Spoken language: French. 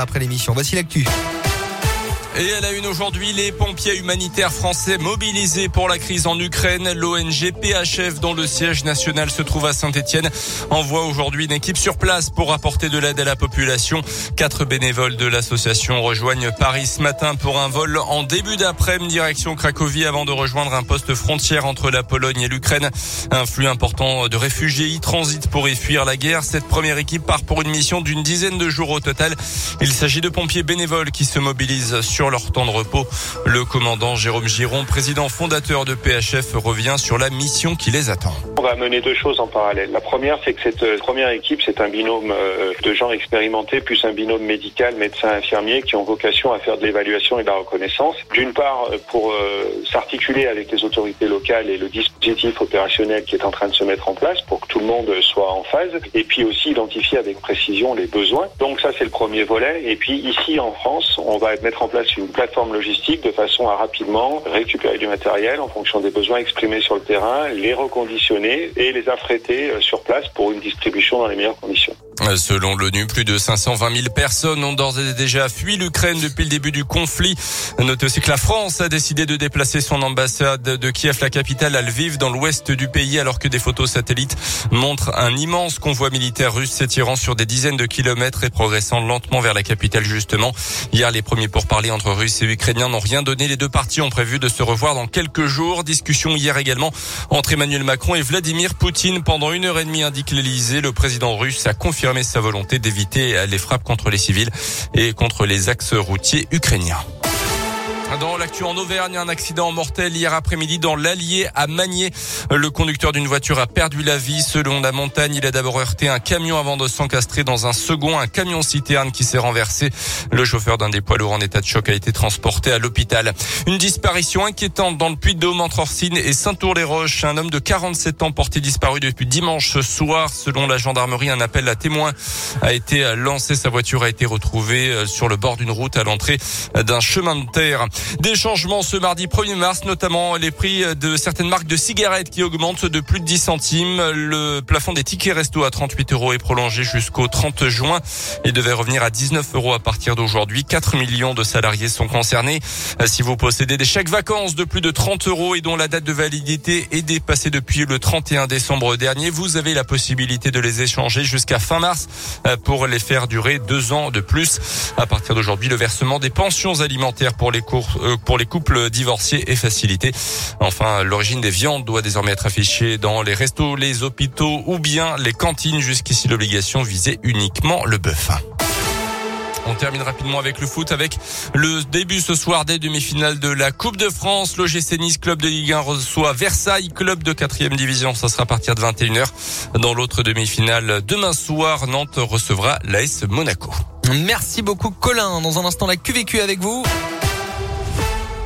après l'émission. Voici l'actu. Et elle a une aujourd'hui, les pompiers humanitaires français mobilisés pour la crise en Ukraine. L'ONG PHF, dont le siège national se trouve à Saint-Etienne, envoie aujourd'hui une équipe sur place pour apporter de l'aide à la population. Quatre bénévoles de l'association rejoignent Paris ce matin pour un vol en début d'après-midi direction Cracovie avant de rejoindre un poste frontière entre la Pologne et l'Ukraine. Un flux important de réfugiés y transitent pour y fuir la guerre. Cette première équipe part pour une mission d'une dizaine de jours au total. Il s'agit de pompiers bénévoles qui se mobilisent sur sur leur temps de repos. Le commandant Jérôme Giron, président fondateur de PHF, revient sur la mission qui les attend. On va mener deux choses en parallèle. La première, c'est que cette euh, première équipe, c'est un binôme euh, de gens expérimentés plus un binôme médical, médecin, infirmier, qui ont vocation à faire de l'évaluation et de la reconnaissance. D'une part, euh, pour s'articuler avec les autorités locales et le dispositif opérationnel qui est en train de se mettre en place pour que tout le monde soit en phase, et puis aussi identifier avec précision les besoins. Donc ça, c'est le premier volet. Et puis ici, en France, on va mettre en place une plateforme logistique de façon à rapidement récupérer du matériel en fonction des besoins exprimés sur le terrain, les reconditionner et les affréter euh, sur place pour une distribution dans les meilleures conditions. Selon l'ONU, plus de 520 000 personnes ont d'ores et déjà fui l'Ukraine depuis le début du conflit. Notez aussi que la France a décidé de déplacer son ambassade de Kiev, la capitale, à Lviv, dans l'ouest du pays, alors que des photos satellites montrent un immense convoi militaire russe s'étirant sur des dizaines de kilomètres et progressant lentement vers la capitale, justement. Hier, les premiers pourparlers entre Russes et Ukrainiens n'ont rien donné. Les deux parties ont prévu de se revoir dans quelques jours. Discussion hier également entre Emmanuel Macron et Vladimir Poutine. Pendant une heure et demie, indique l'Elysée. Le président russe a confirmé sa volonté d'éviter les frappes contre les civils et contre les axes routiers ukrainiens. Dans l'actu en Auvergne, un accident mortel hier après-midi dans l'Allier à Magné. Le conducteur d'une voiture a perdu la vie. Selon la montagne, il a d'abord heurté un camion avant de s'encastrer dans un second, un camion citerne qui s'est renversé. Le chauffeur d'un des poids lourds en état de choc a été transporté à l'hôpital. Une disparition inquiétante dans le Puy-de-Dôme entre Orsine et Saint-Our-les-Roches. Un homme de 47 ans porté disparu depuis dimanche soir. Selon la gendarmerie, un appel à témoins a été lancé. Sa voiture a été retrouvée euh, sur le bord d'une route à l'entrée d'un chemin de terre. Des changements ce mardi 1er mars, notamment les prix de certaines marques de cigarettes qui augmentent de plus de 10 centimes. Le plafond des tickets resto à 38 euros est prolongé jusqu'au 30 juin et devait revenir à 19 euros à partir d'aujourd'hui. 4 millions de salariés sont concernés. Si vous possédez des chèques vacances de plus de 30 euros et dont la date de validité est dépassée depuis le 31 décembre dernier, vous avez la possibilité de les échanger jusqu'à fin mars pour les faire durer deux ans de plus. À partir d'aujourd'hui, le versement des pensions alimentaires pour les cours euh, pour les couples divorcés est facilité. Enfin, l'origine des viandes doit désormais être affichée dans les restos, les hôpitaux ou bien les cantines. Jusqu'ici, l'obligation visait uniquement le bœuf. On termine rapidement avec le foot avec le début ce soir des demi-finales de la Coupe de France. L'OGC Nice, club de Ligue 1, reçoit Versailles, club de 4 division. Ça sera à partir de 21h. Dans l'autre demi-finale, demain soir, Nantes recevra l'AS Monaco. Merci beaucoup Colin. Dans un instant, la QVQ avec vous.